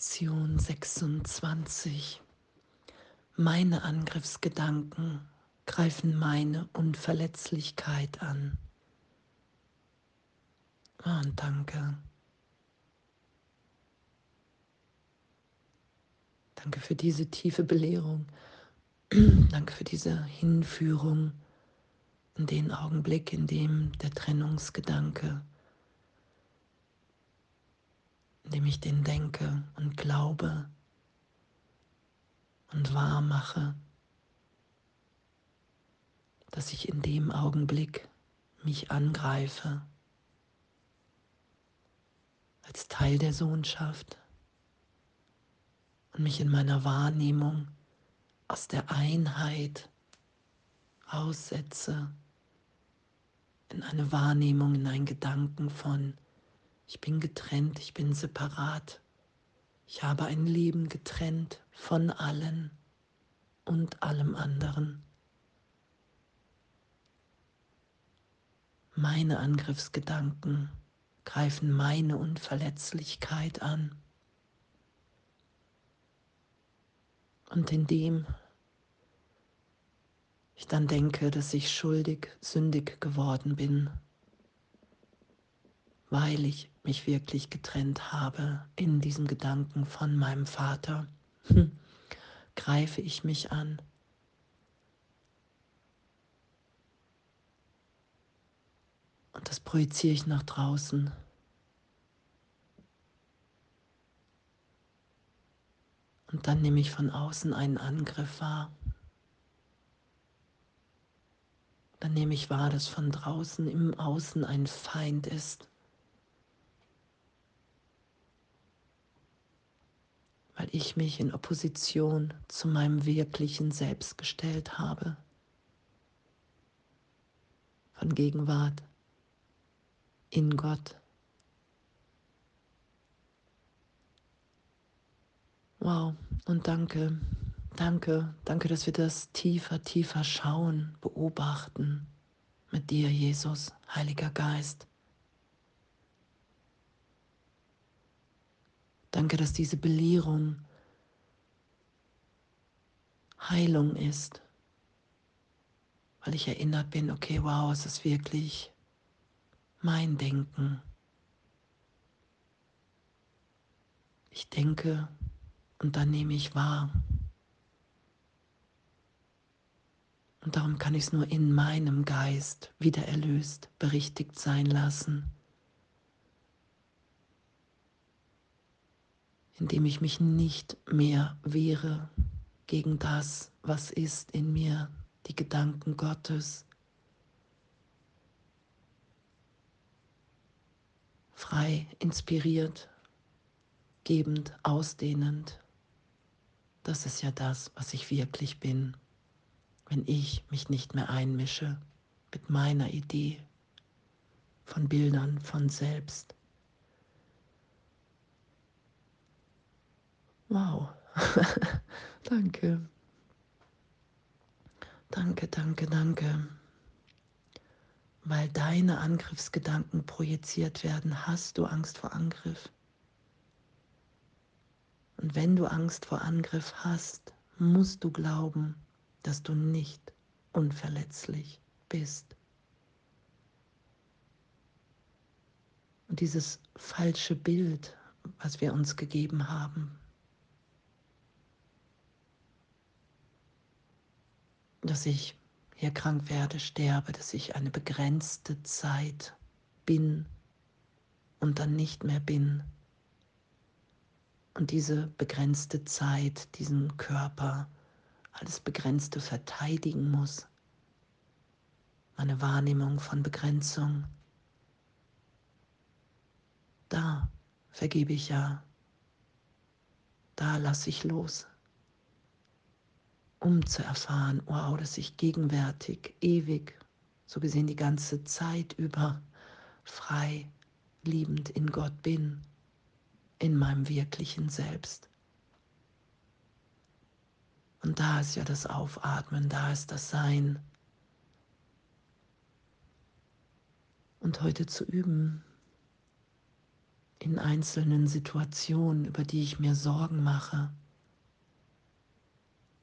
Lektion 26. Meine Angriffsgedanken greifen meine Unverletzlichkeit an. Oh, und danke. Danke für diese tiefe Belehrung. danke für diese Hinführung in den Augenblick, in dem der Trennungsgedanke indem ich den denke und glaube und wahr mache, dass ich in dem Augenblick mich angreife als Teil der Sohnschaft und mich in meiner Wahrnehmung aus der Einheit aussetze in eine Wahrnehmung, in einen Gedanken von ich bin getrennt, ich bin separat. Ich habe ein Leben getrennt von allen und allem anderen. Meine Angriffsgedanken greifen meine Unverletzlichkeit an. Und indem ich dann denke, dass ich schuldig, sündig geworden bin, weil ich mich wirklich getrennt habe in diesem Gedanken von meinem Vater, hm, greife ich mich an. Und das projiziere ich nach draußen. Und dann nehme ich von außen einen Angriff wahr. Dann nehme ich wahr, dass von draußen im Außen ein Feind ist. Weil ich mich in Opposition zu meinem wirklichen Selbst gestellt habe. Von Gegenwart in Gott. Wow, und danke, danke, danke, dass wir das tiefer, tiefer schauen, beobachten mit dir, Jesus, Heiliger Geist. Danke, dass diese Belehrung Heilung ist, weil ich erinnert bin, okay, wow, es ist wirklich mein Denken. Ich denke und dann nehme ich wahr. Und darum kann ich es nur in meinem Geist wieder erlöst, berichtigt sein lassen. Indem ich mich nicht mehr wehre gegen das, was ist in mir, die Gedanken Gottes. Frei, inspiriert, gebend, ausdehnend. Das ist ja das, was ich wirklich bin, wenn ich mich nicht mehr einmische mit meiner Idee von Bildern von selbst. Wow. danke. Danke, danke, danke. Weil deine Angriffsgedanken projiziert werden, hast du Angst vor Angriff. Und wenn du Angst vor Angriff hast, musst du glauben, dass du nicht unverletzlich bist. Und dieses falsche Bild, was wir uns gegeben haben, dass ich hier krank werde, sterbe, dass ich eine begrenzte Zeit bin und dann nicht mehr bin. Und diese begrenzte Zeit, diesen Körper, alles Begrenzte verteidigen muss. Meine Wahrnehmung von Begrenzung. Da vergebe ich ja. Da lasse ich los um zu erfahren, wow, dass ich gegenwärtig, ewig, so gesehen die ganze Zeit über frei, liebend in Gott bin, in meinem wirklichen Selbst. Und da ist ja das Aufatmen, da ist das Sein. Und heute zu üben, in einzelnen Situationen, über die ich mir Sorgen mache,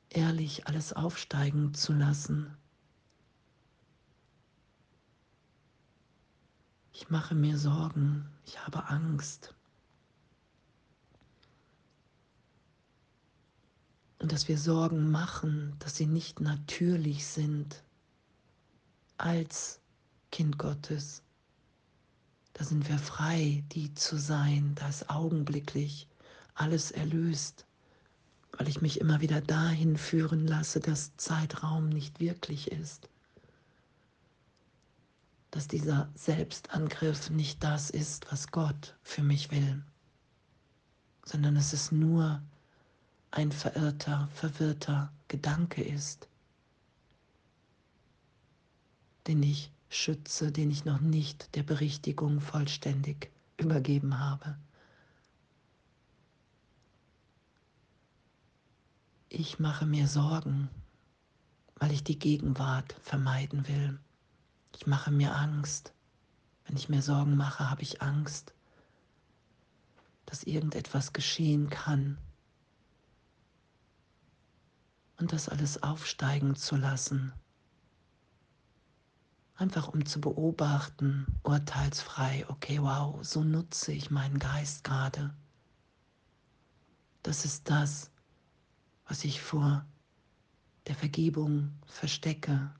ehrlich alles aufsteigen zu lassen. Ich mache mir Sorgen, ich habe Angst. Und dass wir Sorgen machen, dass sie nicht natürlich sind als Kind Gottes. Da sind wir frei, die zu sein. Da ist augenblicklich alles erlöst, weil ich mich immer wieder dahin führen lasse, dass Zeitraum nicht wirklich ist. Dass dieser Selbstangriff nicht das ist, was Gott für mich will, sondern es ist nur ein verirrter, verwirrter Gedanke ist, den ich schütze, den ich noch nicht der Berichtigung vollständig übergeben habe. Ich mache mir Sorgen, weil ich die Gegenwart vermeiden will. Ich mache mir Angst. Wenn ich mir Sorgen mache, habe ich Angst, dass irgendetwas geschehen kann. Und das alles aufsteigen zu lassen, Einfach um zu beobachten, urteilsfrei, okay, wow, so nutze ich meinen Geist gerade. Das ist das, was ich vor der Vergebung verstecke.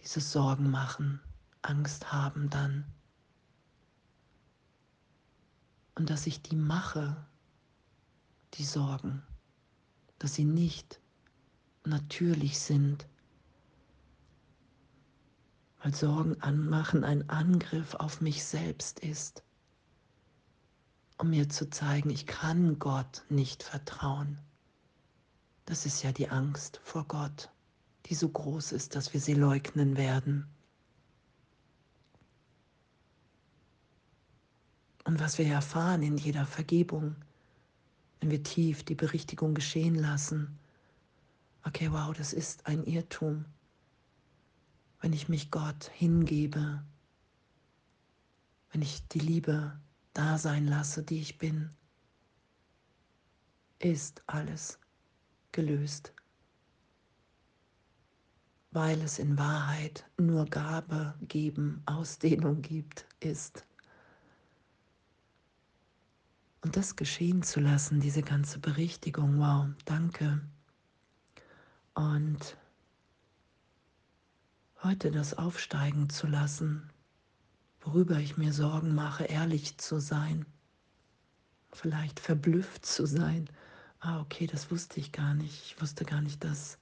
Dieses Sorgen machen, Angst haben dann. Und dass ich die mache, die Sorgen, dass sie nicht natürlich sind weil Sorgen anmachen ein Angriff auf mich selbst ist, um mir zu zeigen, ich kann Gott nicht vertrauen. Das ist ja die Angst vor Gott, die so groß ist, dass wir sie leugnen werden. Und was wir erfahren in jeder Vergebung, wenn wir tief die Berichtigung geschehen lassen, okay, wow, das ist ein Irrtum wenn ich mich Gott hingebe, wenn ich die Liebe da sein lasse, die ich bin, ist alles gelöst, weil es in Wahrheit nur Gabe, Geben, Ausdehnung gibt, ist. Und das geschehen zu lassen, diese ganze Berichtigung, wow, danke. Und heute das aufsteigen zu lassen, worüber ich mir Sorgen mache, ehrlich zu sein, vielleicht verblüfft zu sein. Ah, okay, das wusste ich gar nicht. Ich wusste gar nicht, dass,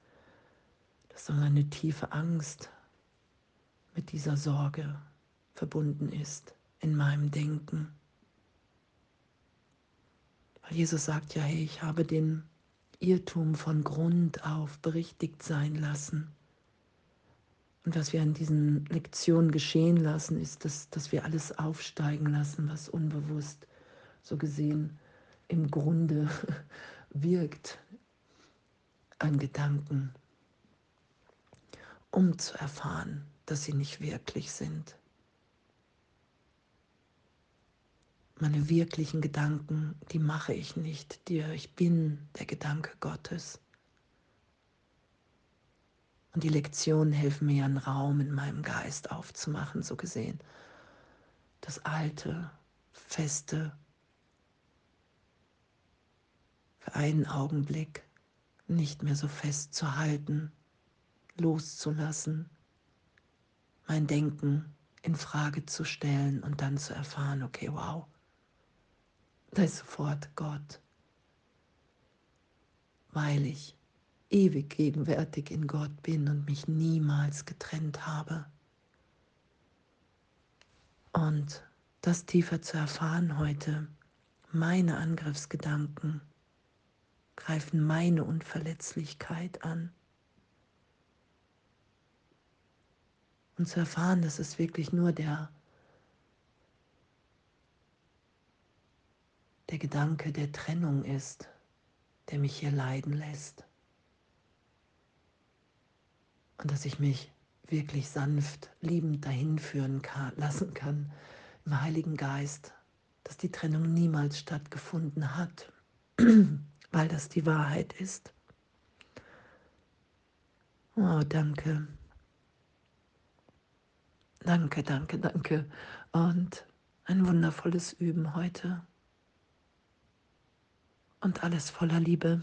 dass so eine tiefe Angst mit dieser Sorge verbunden ist in meinem Denken. Weil Jesus sagt ja, hey, ich habe den Irrtum von Grund auf berichtigt sein lassen. Und was wir an diesen Lektionen geschehen lassen, ist, dass, dass wir alles aufsteigen lassen, was unbewusst so gesehen im Grunde wirkt an Gedanken, um zu erfahren, dass sie nicht wirklich sind. Meine wirklichen Gedanken, die mache ich nicht, die ich bin der Gedanke Gottes. Und die Lektionen helfen mir, einen Raum in meinem Geist aufzumachen, so gesehen. Das alte, feste, für einen Augenblick nicht mehr so fest zu halten, loszulassen, mein Denken in Frage zu stellen und dann zu erfahren, okay, wow, da ist sofort Gott, weil ich ewig gegenwärtig in Gott bin und mich niemals getrennt habe. Und das tiefer zu erfahren heute, meine Angriffsgedanken greifen meine Unverletzlichkeit an. Und zu erfahren, dass es wirklich nur der, der Gedanke der Trennung ist, der mich hier leiden lässt und dass ich mich wirklich sanft, liebend dahin führen kann, lassen kann im Heiligen Geist, dass die Trennung niemals stattgefunden hat, weil das die Wahrheit ist. Oh, danke. Danke, danke, danke. Und ein wundervolles Üben heute. Und alles voller Liebe.